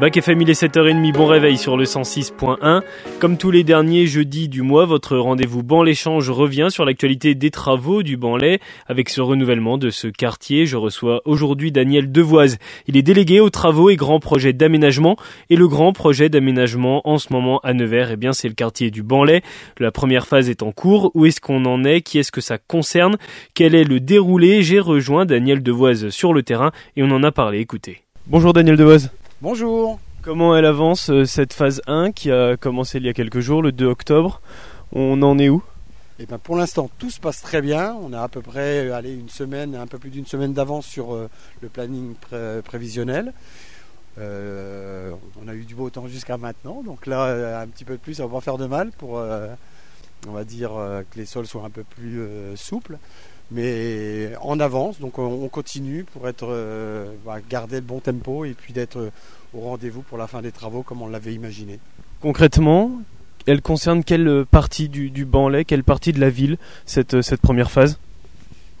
Bac FM, il est 7h30, bon réveil sur le 106.1. Comme tous les derniers jeudis du mois, votre rendez-vous Ban l'échange revient sur l'actualité des travaux du Banlais. Avec ce renouvellement de ce quartier, je reçois aujourd'hui Daniel Devoise. Il est délégué aux travaux et grands projets d'aménagement. Et le grand projet d'aménagement en ce moment à Nevers, eh bien, c'est le quartier du Banlais. La première phase est en cours. Où est-ce qu'on en est? Qui est-ce que ça concerne? Quel est le déroulé? J'ai rejoint Daniel Devoise sur le terrain et on en a parlé. Écoutez. Bonjour Daniel Devoise. Bonjour. Comment elle avance euh, cette phase 1 qui a commencé il y a quelques jours, le 2 octobre? On en est où? Eh ben pour l'instant, tout se passe très bien. On a à peu près euh, allez, une semaine, un peu plus d'une semaine d'avance sur euh, le planning pré- prévisionnel. Euh, on a eu du beau temps jusqu'à maintenant, donc là un petit peu de plus, ça va pas faire de mal pour, euh, on va dire que les sols soient un peu plus euh, souples. Mais en avance, donc on, on continue pour être, euh, bah, garder le bon tempo et puis d'être euh, au rendez-vous pour la fin des travaux comme on l'avait imaginé. Concrètement, elle concerne quelle partie du, du Banlais, quelle partie de la ville, cette, euh, cette première phase?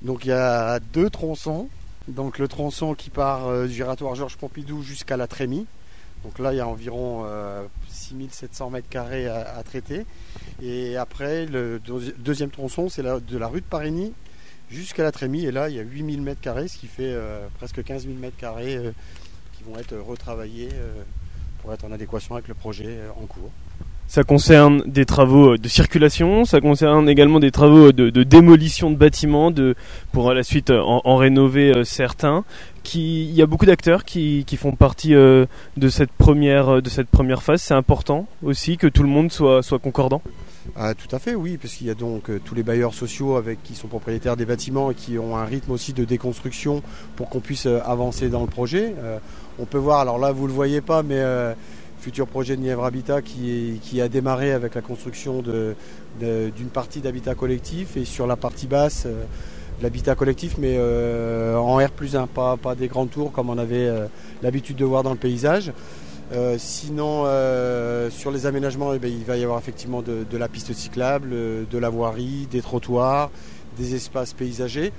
Donc il y a deux tronçons. Donc le tronçon qui part euh, du giratoire Georges Pompidou jusqu'à la Trémie. Donc là il y a environ euh, 6700 mètres carrés à, à traiter. Et après le deuxi- deuxième tronçon c'est la- de la rue de Parigny jusqu'à la Trémie. Et là il y a 8000 mètres carrés, ce qui fait euh, presque 15 000 mètres carrés euh, qui vont être retravaillés euh, pour être en adéquation avec le projet en cours. Ça concerne des travaux de circulation, ça concerne également des travaux de, démolition de bâtiments, de, pour à la suite en, rénover certains. Il y a beaucoup d'acteurs qui, qui font partie de, cette première, de cette première phase. C'est important aussi que tout le monde soit, soit concordant. Ah, tout à fait, oui, parce qu'il y a donc euh, tous les bailleurs sociaux avec qui sont propriétaires des bâtiments et qui ont un rythme aussi de déconstruction pour qu'on puisse euh, avancer dans le projet. Euh, on peut voir, alors là vous le voyez pas, mais futur projet de Nièvre Habitat qui, a démarré avec la construction d'une partie d'habitat collectif et sur la partie basse l'habitat collectif, mais en R plus 1, pas, des grandes tours comme on avait l'habitude de voir dans le paysage. Euh, sinon, euh, sur les aménagements, eh ben, il va y avoir effectivement de, la piste cyclable, euh, de la voirie, des trottoirs, des espaces paysagers.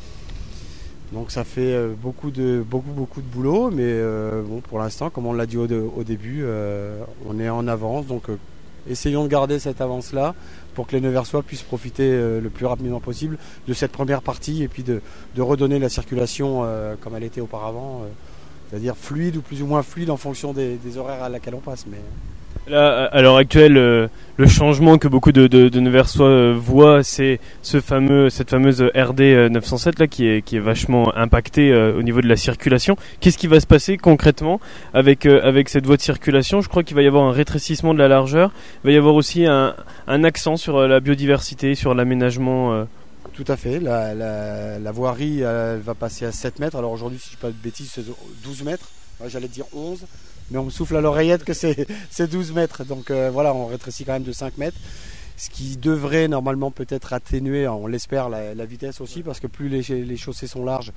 Donc ça fait beaucoup de beaucoup de boulot, mais bon, pour l'instant, comme on l'a dit au, début, on est en avance. Donc essayons de garder cette avance-là pour que les Neversois puissent profiter le plus rapidement possible de cette première partie et puis de, redonner la circulation comme elle était auparavant, c'est-à-dire fluide ou plus ou moins fluide en fonction des, horaires à laquelle on passe. Mais Là, à l'heure actuelle, euh, le changement que beaucoup de, de, de Neversois euh, voient, c'est ce fameux, cette fameuse RD euh, 907 là qui est, qui est vachement impactée au niveau de la circulation. Qu'est-ce qui va se passer concrètement avec, avec cette voie de circulation? Je crois qu'il va y avoir un rétrécissement de la largeur. Il va y avoir aussi un, accent sur la biodiversité, sur l'aménagement. Tout à fait. La, voirie va passer à 7 mètres. Alors aujourd'hui, si je ne dis pas de bêtises, c'est 12 mètres. J'allais dire 11. Mais on me souffle à l'oreillette que c'est c'est 12 mètres. Donc euh, voilà, on rétrécit quand même de 5 mètres. Ce qui devrait normalement peut-être atténuer, on l'espère, la, vitesse aussi, parce que plus les, chaussées sont larges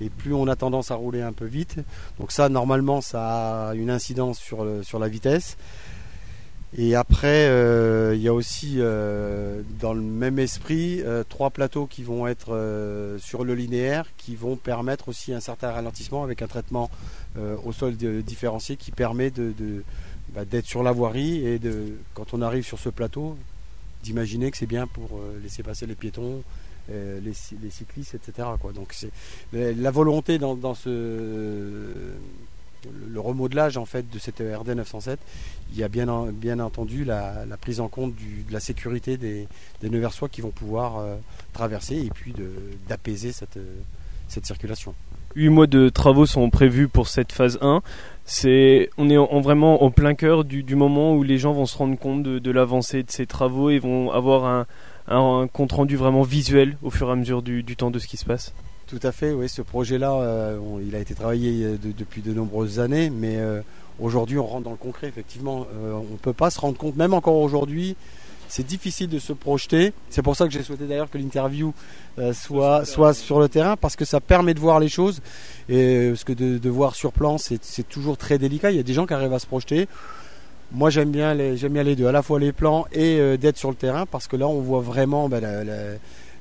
et plus on a tendance à rouler un peu vite. Donc ça, normalement, ça a une incidence sur la vitesse. Et après, euh, il y a aussi, euh, dans le même esprit, euh, trois plateaux qui vont être sur le linéaire, qui vont permettre aussi un certain ralentissement avec un traitement au sol différencié qui permet bah, d'être sur la voirie et de, quand on arrive sur ce plateau, d'imaginer que c'est bien pour laisser passer les piétons, les, cy- les cyclistes, etc. Donc c'est la, volonté dans ce le, remodelage en fait de cette RD 907 il y a bien, en- bien entendu la, prise en compte de la sécurité des, des Neversois qui vont pouvoir euh, traverser et puis d'apaiser cette, euh, cette circulation. Huit mois de travaux sont prévus pour cette phase 1. C'est, on est en, en vraiment plein cœur du, moment où les gens vont se rendre compte de, l'avancée de ces travaux et vont avoir un, un, compte rendu vraiment visuel au fur et à mesure du temps de ce qui se passe. Tout à fait, oui, ce projet-là, euh, bon, il a été travaillé euh, de- depuis de nombreuses années, mais euh, aujourd'hui on rentre dans le concret, effectivement. Euh, on ne peut pas se rendre compte, même encore aujourd'hui, c'est difficile de se projeter. C'est pour ça que j'ai souhaité d'ailleurs que l'interview soit, soit sur le terrain, parce que ça permet de voir les choses. Et parce que de, de voir sur plan, c'est toujours très délicat. Il y a des gens qui arrivent à se projeter. Moi, j'aime bien, les, j'aime bien les deux, à la fois les plans et d'être sur le terrain, parce que là, on voit vraiment ben, la- la-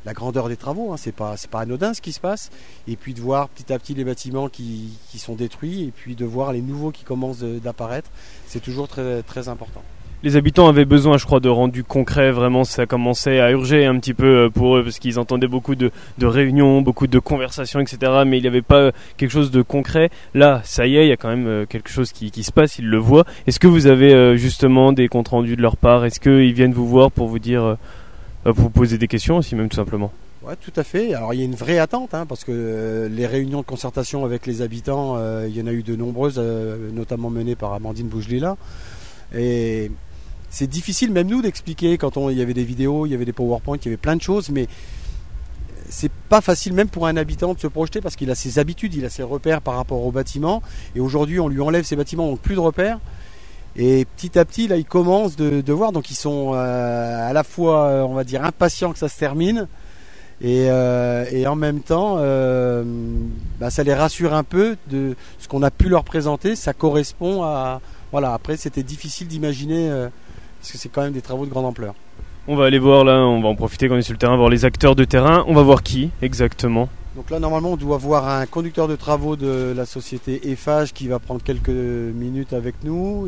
la grandeur des travaux. Hein. C'est pas pas anodin ce qui se passe. Et puis de voir petit à petit les bâtiments qui, qui sont détruits et puis de voir les nouveaux qui commencent d'apparaître, c'est toujours très très important les habitants avaient besoin, je crois, de rendu concret. Vraiment, ça commençait à urger un petit peu euh, pour eux parce qu'ils entendaient beaucoup de, réunions, beaucoup de conversations, etc. Mais il n'y avait pas quelque chose de concret. Là, ça y est, il y a quand même euh, quelque chose qui, se passe. Ils le voient. Est-ce que vous avez euh, justement des comptes rendus de leur part? Est-ce qu'ils viennent vous voir pour vous dire, vous poser des questions aussi, même tout simplement oui, tout à fait. Alors il y a une vraie attente, hein, parce que les réunions de concertation avec les habitants, il y en a eu de nombreuses, notamment menées par Amandine Bougelila. Et c'est difficile même nous d'expliquer quand on, il y avait des vidéos, il y avait des PowerPoint, il y avait plein de choses, mais c'est pas facile même pour un habitant de se projeter parce qu'il a ses habitudes, il a ses repères par rapport au bâtiment. Et aujourd'hui, on lui enlève ses bâtiments, donc plus de repères. Et petit à petit, là, ils commencent de, voir. Donc, ils sont euh, à la fois, euh, on va dire, impatients que ça se termine. Et, euh, en même temps, bah, ça les rassure un peu de ce qu'on a pu leur présenter. Ça correspond à. Voilà, après, c'était difficile d'imaginer parce que c'est quand même des travaux de grande ampleur. On va aller voir là, on va en profiter quand on est sur le terrain, voir les acteurs de terrain. On va voir qui exactement? Donc là, normalement, on doit voir un conducteur de travaux de la société EFAGE qui va prendre quelques minutes avec nous.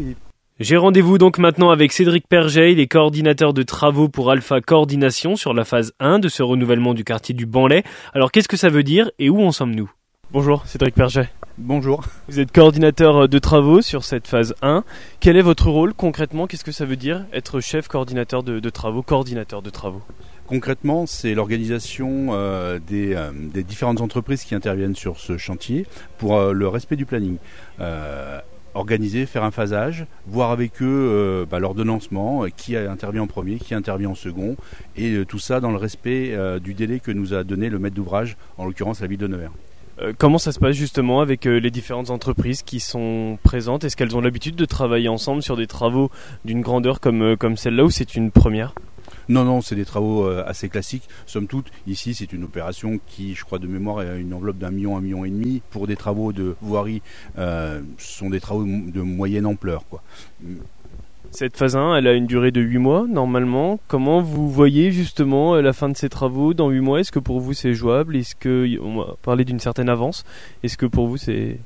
J'ai rendez-vous donc maintenant avec Cédric Perget, il est coordinateur de travaux pour Alpha Coordination sur la phase 1 de ce renouvellement du quartier du Banlay. Alors qu'est-ce que ça veut dire et où en sommes-nous? Bonjour, Cédric Perget. Bonjour. Vous êtes coordinateur de travaux sur cette phase 1. Quel est votre rôle concrètement? Qu'est-ce que ça veut dire être chef coordinateur de, travaux, coordinateur de travaux? Concrètement, c'est l'organisation euh, euh, des, différentes entreprises qui interviennent sur ce chantier pour euh, le respect du planning. Organiser, faire un phasage, voir avec eux bah, l'ordonnancement, qui intervient en premier, qui intervient en second, et tout ça dans le respect du délai que nous a donné le maître d'ouvrage, en l'occurrence la ville de Nevers. Euh, comment ça se passe justement avec euh, les différentes entreprises qui sont présentes? Est-ce qu'elles ont l'habitude de travailler ensemble sur des travaux d'une grandeur comme, euh, comme celle-là ou c'est une première? Non, non, c'est des travaux assez classiques. Somme toute, ici, c'est une opération qui, je crois de mémoire, a une enveloppe d'un million, un million et demi. Pour des travaux de voirie, ce sont des travaux de moyenne ampleur. Quoi. Cette phase 1, elle a une durée de 8 mois normalement. Comment vous voyez justement la fin de ces travaux dans 8 mois? Est-ce que pour vous c'est jouable? Est-ce que on va parler d'une certaine avance? Est-ce que pour vous c'est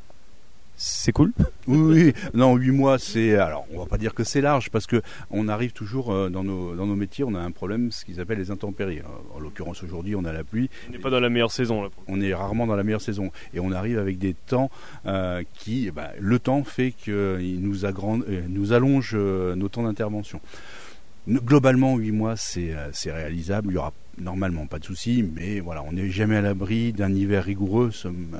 c'est cool. Oui, oui, non, 8 mois, c'est. Alors, on va pas dire que c'est large, parce que on arrive toujours euh, dans nos, dans nos métiers, on a un problème, ce qu'ils appellent les intempéries. En l'occurrence, aujourd'hui, on a la pluie. On n'est pas dans la meilleure saison, là. On est rarement dans la meilleure saison. Et on arrive avec des temps euh, qui. Bah, le temps fait qu'il nous, agrand... Euh, nous allonge nos temps d'intervention. Globalement, 8 mois, c'est réalisable. Il y aura normalement pas de souci, mais voilà, on n'est jamais à l'abri d'un hiver rigoureux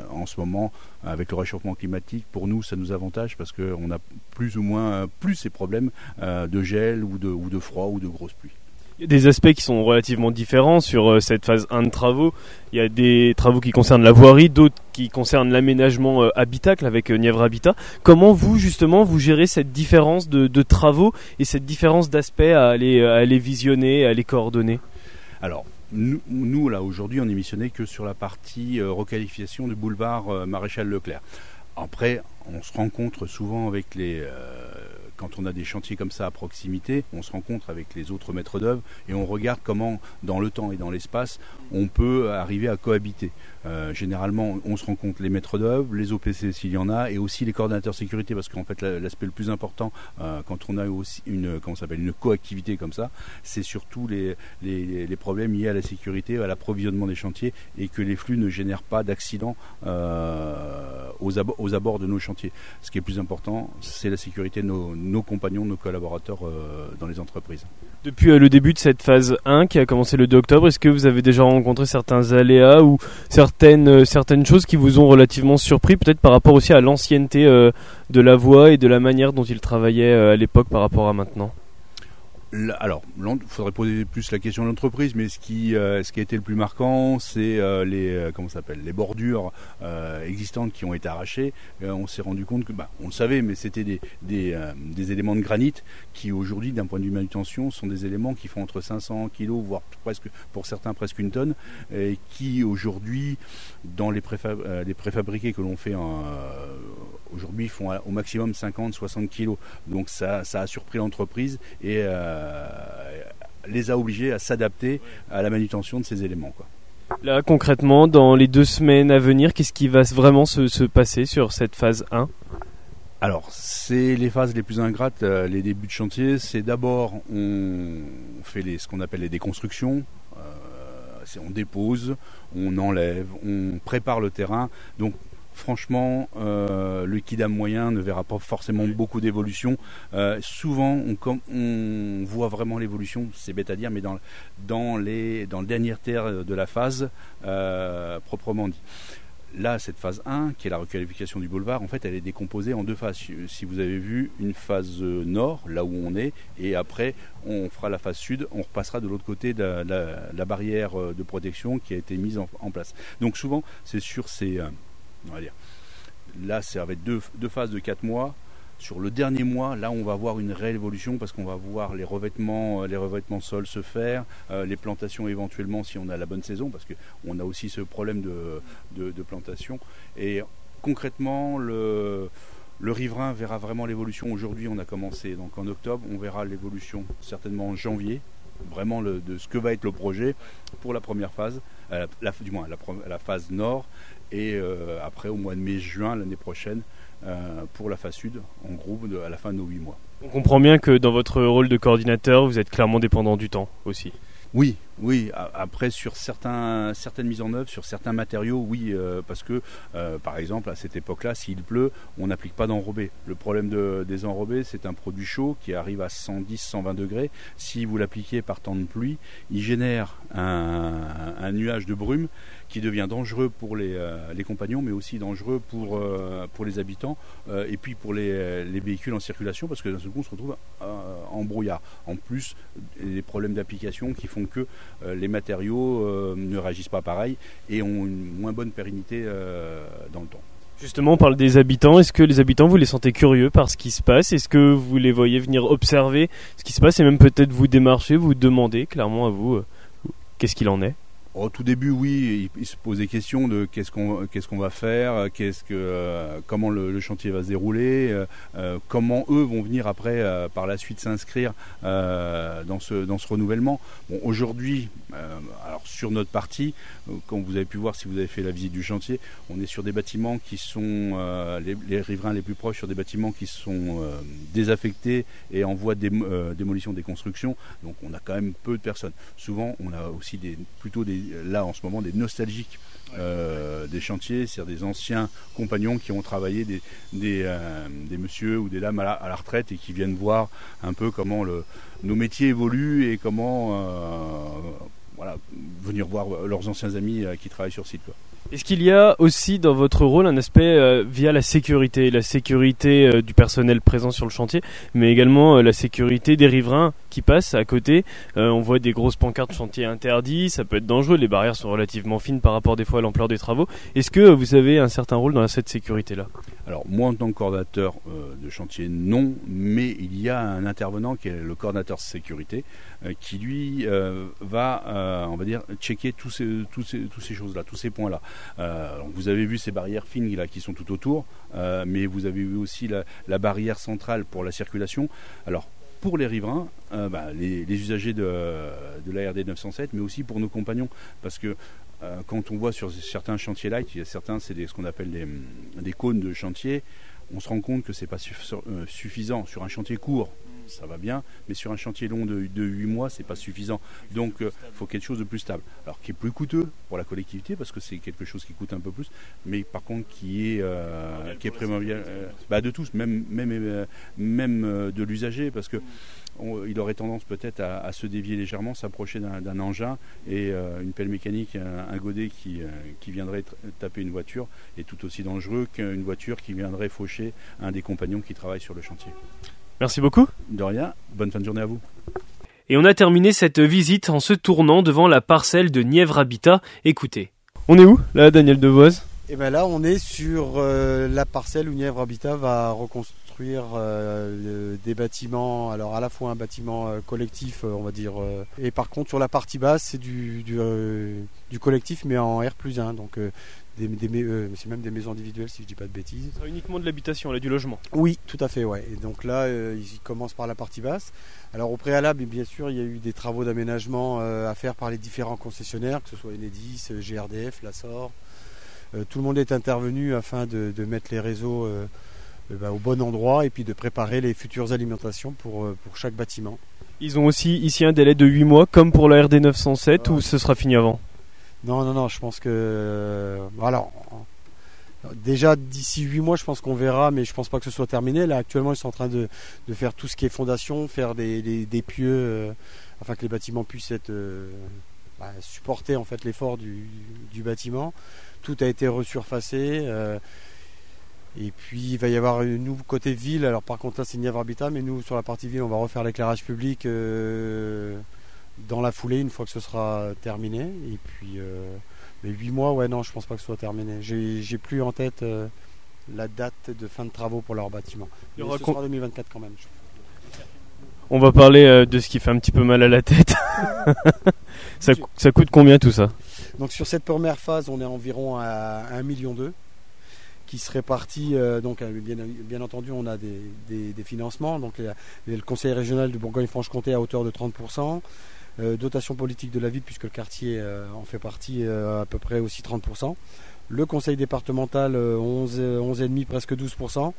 en ce moment avec le réchauffement climatique. Pour nous, ça nous avantage parce qu'on a plus ou moins plus ces problèmes euh, de gel ou de, froid ou de grosses pluies. Il y a des aspects qui sont relativement différents sur euh, cette phase 1 de travaux. Il y a des travaux qui concernent la voirie, d'autres qui concernent l'aménagement euh, habitacle avec Nièvre Habitat. Comment vous, justement, vous gérez cette différence de, travaux et cette différence d'aspects à aller, à aller visionner, à aller coordonner? Alors, nous, là, aujourd'hui, on est missionné que sur la partie euh, requalification du boulevard euh, Maréchal Leclerc. Après, on se rencontre souvent avec les. Quand on a des chantiers comme ça à proximité, on se rencontre avec les autres maîtres d'œuvre et on regarde comment, dans le temps et dans l'espace, on peut arriver à cohabiter. Euh, généralement, on se rencontre les maîtres d'œuvre, les OPC s'il y en a, et aussi les coordinateurs sécurité, parce qu'en fait, l'aspect le plus important euh, quand on a aussi une, comment s'appelle, une coactivité comme ça, c'est surtout les, problèmes liés à la sécurité, à l'approvisionnement des chantiers, et que les flux ne génèrent pas d'accidents euh, aux, abords de nos chantiers. Ce qui est plus important, c'est la sécurité de nos compagnons, nos collaborateurs dans les entreprises. Depuis le début de cette phase 1 qui a commencé le 2 octobre, est-ce que vous avez déjà rencontré certains aléas ou euh, certaines choses qui vous ont relativement surpris, peut-être par rapport aussi à l'ancienneté euh, de la voix et de la manière dont il travaillait euh, à l'époque par rapport à maintenant? Alors, il faudrait poser plus la question de l'entreprise, mais ce qui, euh, ce qui a été le plus marquant, c'est euh, les, euh, comment s'appelle, les bordures existantes qui ont été arrachées. on s'est rendu compte que, bah, on le savait, mais c'était des, des, éléments de granit qui aujourd'hui, d'un point de vue manutention, sont des éléments qui font entre 500 kg, voire presque, pour certains presque une tonne, et qui aujourd'hui, dans les, les préfabriqués que l'on fait aujourd'hui, font au maximum 50-60 kg. Donc ça, ça a surpris l'entreprise et euh, les a obligés à s'adapter à la manutention de ces éléments. Quoi. Là, concrètement, dans les deux semaines à venir, qu'est-ce qui va vraiment se, se passer sur cette phase 1 alors, c'est les phases les plus ingrates, euh, les débuts de chantier. C'est d'abord, on fait les, ce qu'on appelle les déconstructions. Euh, on dépose, on enlève, on prépare le terrain. Donc, franchement, euh, le kidam moyen ne verra pas forcément beaucoup d'évolution. Euh, souvent, on, on, voit vraiment l'évolution, c'est bête à dire, mais dans, dans, les, dans le dernier terre de la phase, euh, proprement dit. Là, cette phase 1, qui est la requalification du boulevard, en fait, elle est décomposée en deux phases. Si vous avez vu, une phase nord, là où on est, et après, on fera la phase sud, on repassera de l'autre côté de la, barrière de protection qui a été mise en, en place. Donc souvent, c'est sur ces Là, ça va être deux, phases de 4 mois. Sur le dernier mois, là, on va voir une réelle évolution parce qu'on va voir les revêtements, euh, les revêtements sol se faire, euh, les plantations éventuellement si on a la bonne saison, parce qu'on a aussi ce problème de, plantation. Et concrètement, le, riverain verra vraiment l'évolution. Aujourd'hui, on a commencé donc en octobre, on verra l'évolution certainement en janvier, vraiment de ce que va être le projet pour la première phase, euh, du moins la, phase nord, et euh, après au mois de mai-juin l'année prochaine euh, pour la phase sud en groupe à la fin de nos 8 mois. On comprend bien que dans votre rôle de coordinateur, vous êtes clairement dépendant du temps aussi. Oui, oui. Après, sur certains, certaines mises en œuvre, sur certains matériaux, oui, euh, parce que, par exemple, à cette époque-là, s'il pleut, on n'applique pas d'enrobé. Le problème de, des enrobés, c'est un produit chaud qui arrive à 110-120 degrés. Si vous l'appliquez par temps de pluie, il génère un nuage de brume qui devient dangereux pour les, euh, compagnons, mais aussi dangereux pour, euh, les habitants euh, et puis pour les, les, véhicules en circulation, parce que d'un seul on se retrouve en brouillard. En plus, les problèmes d'application qui font que les matériaux ne réagissent pas pareil et ont une moins bonne pérennité dans le temps. Justement, on parle des habitants. Est-ce que les habitants, vous les sentez curieux par ce qui se passe? Est-ce que vous les voyez venir observer ce qui se passe? Et même peut-être vous démarcher, vous demander clairement à vous qu'est-ce qu'il en est? Au tout début, oui, il, se posait question de qu'est-ce qu'on qu'est-ce qu'on va faire, que euh, comment le, chantier va se dérouler, euh, euh, comment eux vont venir après par la suite s'inscrire dans ce dans ce renouvellement. Bon, aujourd'hui, alors sur notre partie, comme vous avez pu voir si vous avez fait la visite du chantier, on est sur des bâtiments qui sont les, les, riverains les plus proches sur des bâtiments qui sont désaffectés et en voie de démolition des constructions. Donc on a quand même peu de personnes. Souvent, on a aussi des plutôt des là en ce moment des nostalgiques euh, des chantiers, c'est-à-dire des anciens compagnons qui ont travaillé, des, des, euh, des messieurs ou des dames à la, retraite et qui viennent voir un peu comment le, nos métiers évoluent et comment euh, voilà, venir voir leurs anciens amis qui travaillent sur site. Est-ce qu'il y a aussi dans votre rôle un aspect via la sécurité, la sécurité du personnel présent sur le chantier, mais également la sécurité des riverains qui passent à côté On voit des grosses pancartes chantier interdit, ça peut être dangereux, les barrières sont relativement fines par rapport des fois à l'ampleur des travaux. Est-ce que vous avez un certain rôle dans cette sécurité-là? Alors moi en tant que coordinateur de chantier, non, mais il y a un intervenant qui est le coordinateur sécurité qui lui va, on va dire, checker tous ces, choses-là, tous ces points-là. Euh, vous avez vu ces barrières fines là, qui sont tout autour, euh, mais vous avez vu aussi la, barrière centrale pour la circulation. Alors, pour les riverains, euh, bah, les, usagers de, de l'ARD 907, mais aussi pour nos compagnons, parce que quand on voit sur certains chantiers light, il y a certains, c'est ce qu'on appelle des, cônes de chantier, on se rend compte que c'est pas suffisant sur un chantier court ça va bien, mais sur un chantier long de, de 8 mois, c'est pas suffisant. Donc il euh, faut quelque chose de plus stable. Alors qui est plus coûteux pour la collectivité, parce que c'est quelque chose qui coûte un peu plus, mais par contre qui est, euh, qui est primordial euh, bah, de tous, même, même, même de l'usager, parce que il aurait tendance peut-être à, se dévier légèrement, s'approcher d'un engin et une pelle mécanique, un, godet qui, qui, viendrait taper une voiture est tout aussi dangereux qu'une voiture qui viendrait faucher un des compagnons qui travaille sur le chantier. Merci beaucoup. De rien. Bonne fin de journée à vous. Et on a terminé cette visite en se tournant devant la parcelle de Nièvre Habitat. Écoutez. On est où là, Daniel Devoise? Eh bien là, on est sur euh, la parcelle où Nièvre Habitat va reconstruire euh, des bâtiments. Alors à la fois un bâtiment euh, collectif, on va dire. et par contre, sur la partie basse, c'est du, du, collectif, mais en R plus 1. Donc des, des- euh, c'est même des maisons individuelles si je dis pas de bêtises. Ce sera uniquement de l'habitation, là, du logement. Oui, tout à fait, ouais. Et donc là, euh, ils commencent par la partie basse. Alors au préalable, bien sûr, il y a eu des travaux d'aménagement euh, à faire par les différents concessionnaires, que ce soit Enedis, GRDF, Lassor. Euh, tout le monde est intervenu afin de, de mettre les réseaux bah, au bon endroit et puis de préparer les futures alimentations pour, pour chaque bâtiment. Ils ont aussi ici un délai de 8 mois, comme pour la RD 907, Ouais. ou ce sera fini avant? Non, non, non, je pense que. euh, alors, déjà d'ici 8 mois, je pense qu'on verra, mais je pense pas que ce soit terminé. Là, actuellement, ils sont en train de, de faire tout ce qui est fondation, faire des, des- pieux, euh, afin que les bâtiments puissent être. euh, bah, supporter en fait l'effort du, du bâtiment. Tout a été resurfacé. et puis il va y avoir une nouveau côté ville. Alors par contre là c'est Nièvre Habitat, mais nous sur la partie ville on va refaire l'éclairage public dans la foulée une fois que ce sera terminé. Et puis euh, mais 8 mois ouais non je pense pas que ce soit terminé. J'ai plus en tête euh, la date de fin de travaux pour leur bâtiment. Il y Mais aura ce con- sera 2024 quand même. On va parler euh, de ce qui fait un petit peu mal à la tête. ça, coûte combien tout ça? Donc sur cette première phase, on est environ à 1,2 million qui se répartit. euh, donc bien, bien entendu, on a des, des- des financements. Donc les- les- le Conseil régional de Bourgogne-Franche-Comté à hauteur de 30%. Euh, dotation politique de la ville puisque le quartier euh, en fait partie euh, à peu près aussi 30%. Le conseil départemental euh, 11, euh, 11,5 presque 12%.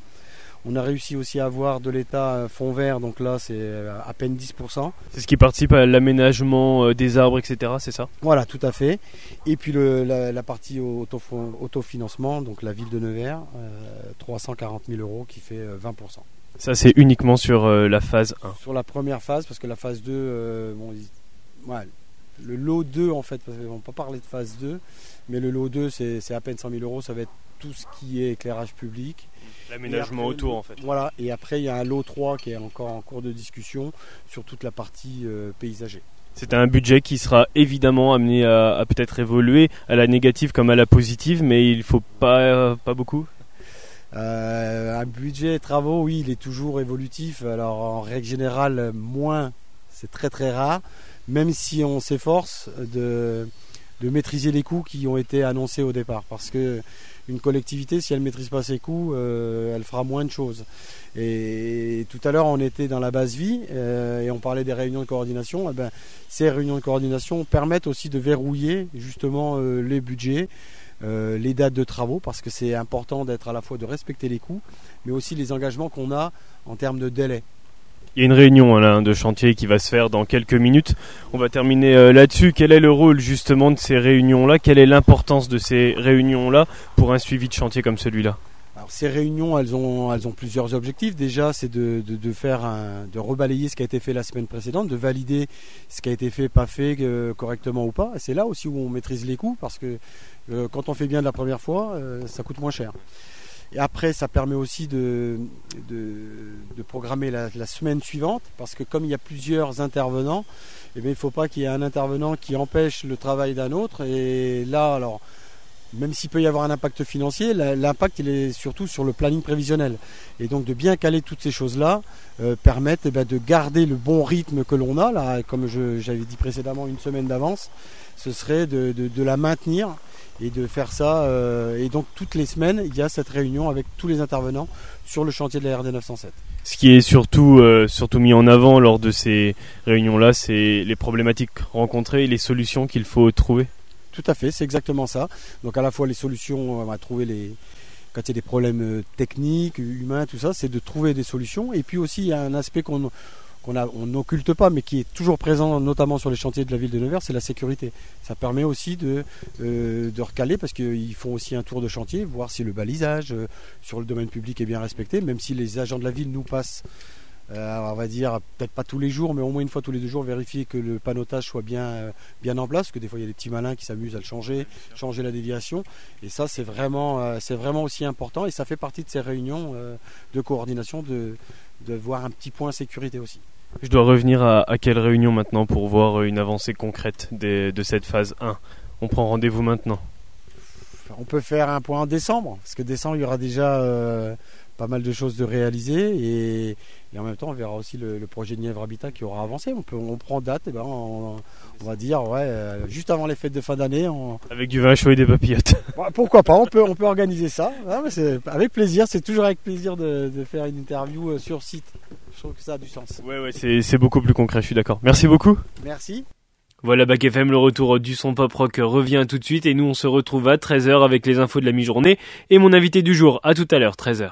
On a réussi aussi à avoir de l'État fonds vert, donc là c'est à peine 10%. C'est ce qui participe à l'aménagement des arbres, etc. C'est ça? Voilà, tout à fait. Et puis le- la, la partie autofinancement, donc la ville de Nevers, euh, 340 000 euros qui fait euh, 20%. Ça, c'est uniquement sur euh, la phase 1. Sur la première phase, parce que la phase 2, euh, bon, ouais, le lot 2 en fait, parce qu'on ne peut pas parler de phase 2, mais le lot 2 c'est à peine 100 000 euros, ça va être tout ce qui est éclairage public. L'aménagement autour, en fait. Voilà, et après il y a un lot 3 qui est encore en cours de discussion sur toute la partie euh, paysager. C'est un budget qui sera évidemment amené à, à peut-être évoluer à la négative comme à la positive, mais il faut pas, euh, pas beaucoup? Euh, un budget travaux, oui, il est toujours évolutif. Alors en règle générale, moins, c'est très très rare. Même si on s'efforce de, maîtriser les coûts qui ont été annoncés au départ, parce que une collectivité, si elle ne maîtrise pas ses coûts, euh, elle fera moins de choses. Et tout à l'heure, on était dans la base vie euh, et on parlait des réunions de coordination. Eh ben, ces réunions de coordination permettent aussi de verrouiller justement euh, les budgets, les dates de travaux, parce que c'est important d'être à la fois de respecter les coûts, mais aussi les engagements qu'on a en termes de délai. Il y a une réunion hein, de chantier qui va se faire dans quelques minutes. On va terminer euh, là-dessus. Quel est le rôle justement de ces réunions-là? Quelle est l'importance de ces réunions-là pour un suivi de chantier comme celui-là? Ces réunions, elles ont, plusieurs objectifs. Déjà, c'est de, faire de rebalayer ce qui a été fait la semaine précédente, de valider ce qui a été fait, pas fait euh, correctement ou pas. C'est là aussi où on maîtrise les coûts, parce que euh, quand on fait bien de la première fois, ça coûte moins cher. Après, ça permet aussi de, programmer la, semaine suivante, parce que comme il y a plusieurs intervenants, eh il ne faut pas qu'il y ait un intervenant qui empêche le travail d'un autre. Et là, alors, même s'il peut y avoir un impact financier, l'impact est surtout sur le planning prévisionnel. Et donc de bien caler toutes ces choses-là euh, permettent eh ben, de garder le bon rythme que l'on a, là, comme j'avais dit précédemment, une semaine d'avance, ce serait de, la maintenir et de faire ça. euh, et donc toutes les semaines, il y a cette réunion avec tous les intervenants sur le chantier de la RD 907. Ce qui est surtout, euh, surtout mis en avant lors de ces réunions-là, c'est les problématiques rencontrées et les solutions qu'il faut trouver. Tout à fait, c'est exactement ça. Donc à la fois les solutions, on trouver les quand il y a des problèmes euh, techniques, humains, tout ça, c'est de trouver des solutions. Et puis aussi il y a un aspect qu'on n'occulte pas, mais qui est toujours présent, notamment sur les chantiers de la ville de Nevers, c'est la sécurité. Ça permet aussi de, euh, recaler, parce qu'ils font aussi un tour de chantier, voir si le balisage euh, sur le domaine public est bien respecté, même si les agents de la ville nous passent, euh, on va dire, peut-être pas tous les jours, mais au moins une fois tous les deux jours, vérifier que le panotage soit bien, euh, bien en place, parce que des fois il y a des petits malins qui s'amusent à le changer, changer la déviation. Et ça, c'est vraiment, euh, c'est vraiment aussi important, et ça fait partie de ces réunions euh, de coordination de, de voir un petit point sécurité aussi. Je dois revenir à, à quelle réunion maintenant pour voir une avancée concrète des- de cette phase 1 On prend rendez-vous maintenant? On peut faire un point en décembre, parce que décembre, il y aura déjà euh, pas mal de choses de réaliser. Et, Et en même temps, on verra aussi le, projet de Nièvre Habitat qui aura avancé. On, peut, on prend date, et ben on, va dire, ouais, euh, juste avant les fêtes de fin d'année. Avec du vin chaud et des papillotes. Bah, pourquoi pas, on peut, on peut organiser ça. avec plaisir, c'est toujours avec plaisir de, faire une interview euh, sur site. Je trouve que ça a du sens. Ouais, ouais, c'est beaucoup plus concret, je suis d'accord. Merci beaucoup. Merci. Voilà, Bac FM, le retour du son pop rock revient tout de suite et nous on se retrouve à 13h avec les infos de la mi-journée et mon invité du jour. À tout à l'heure, 13h.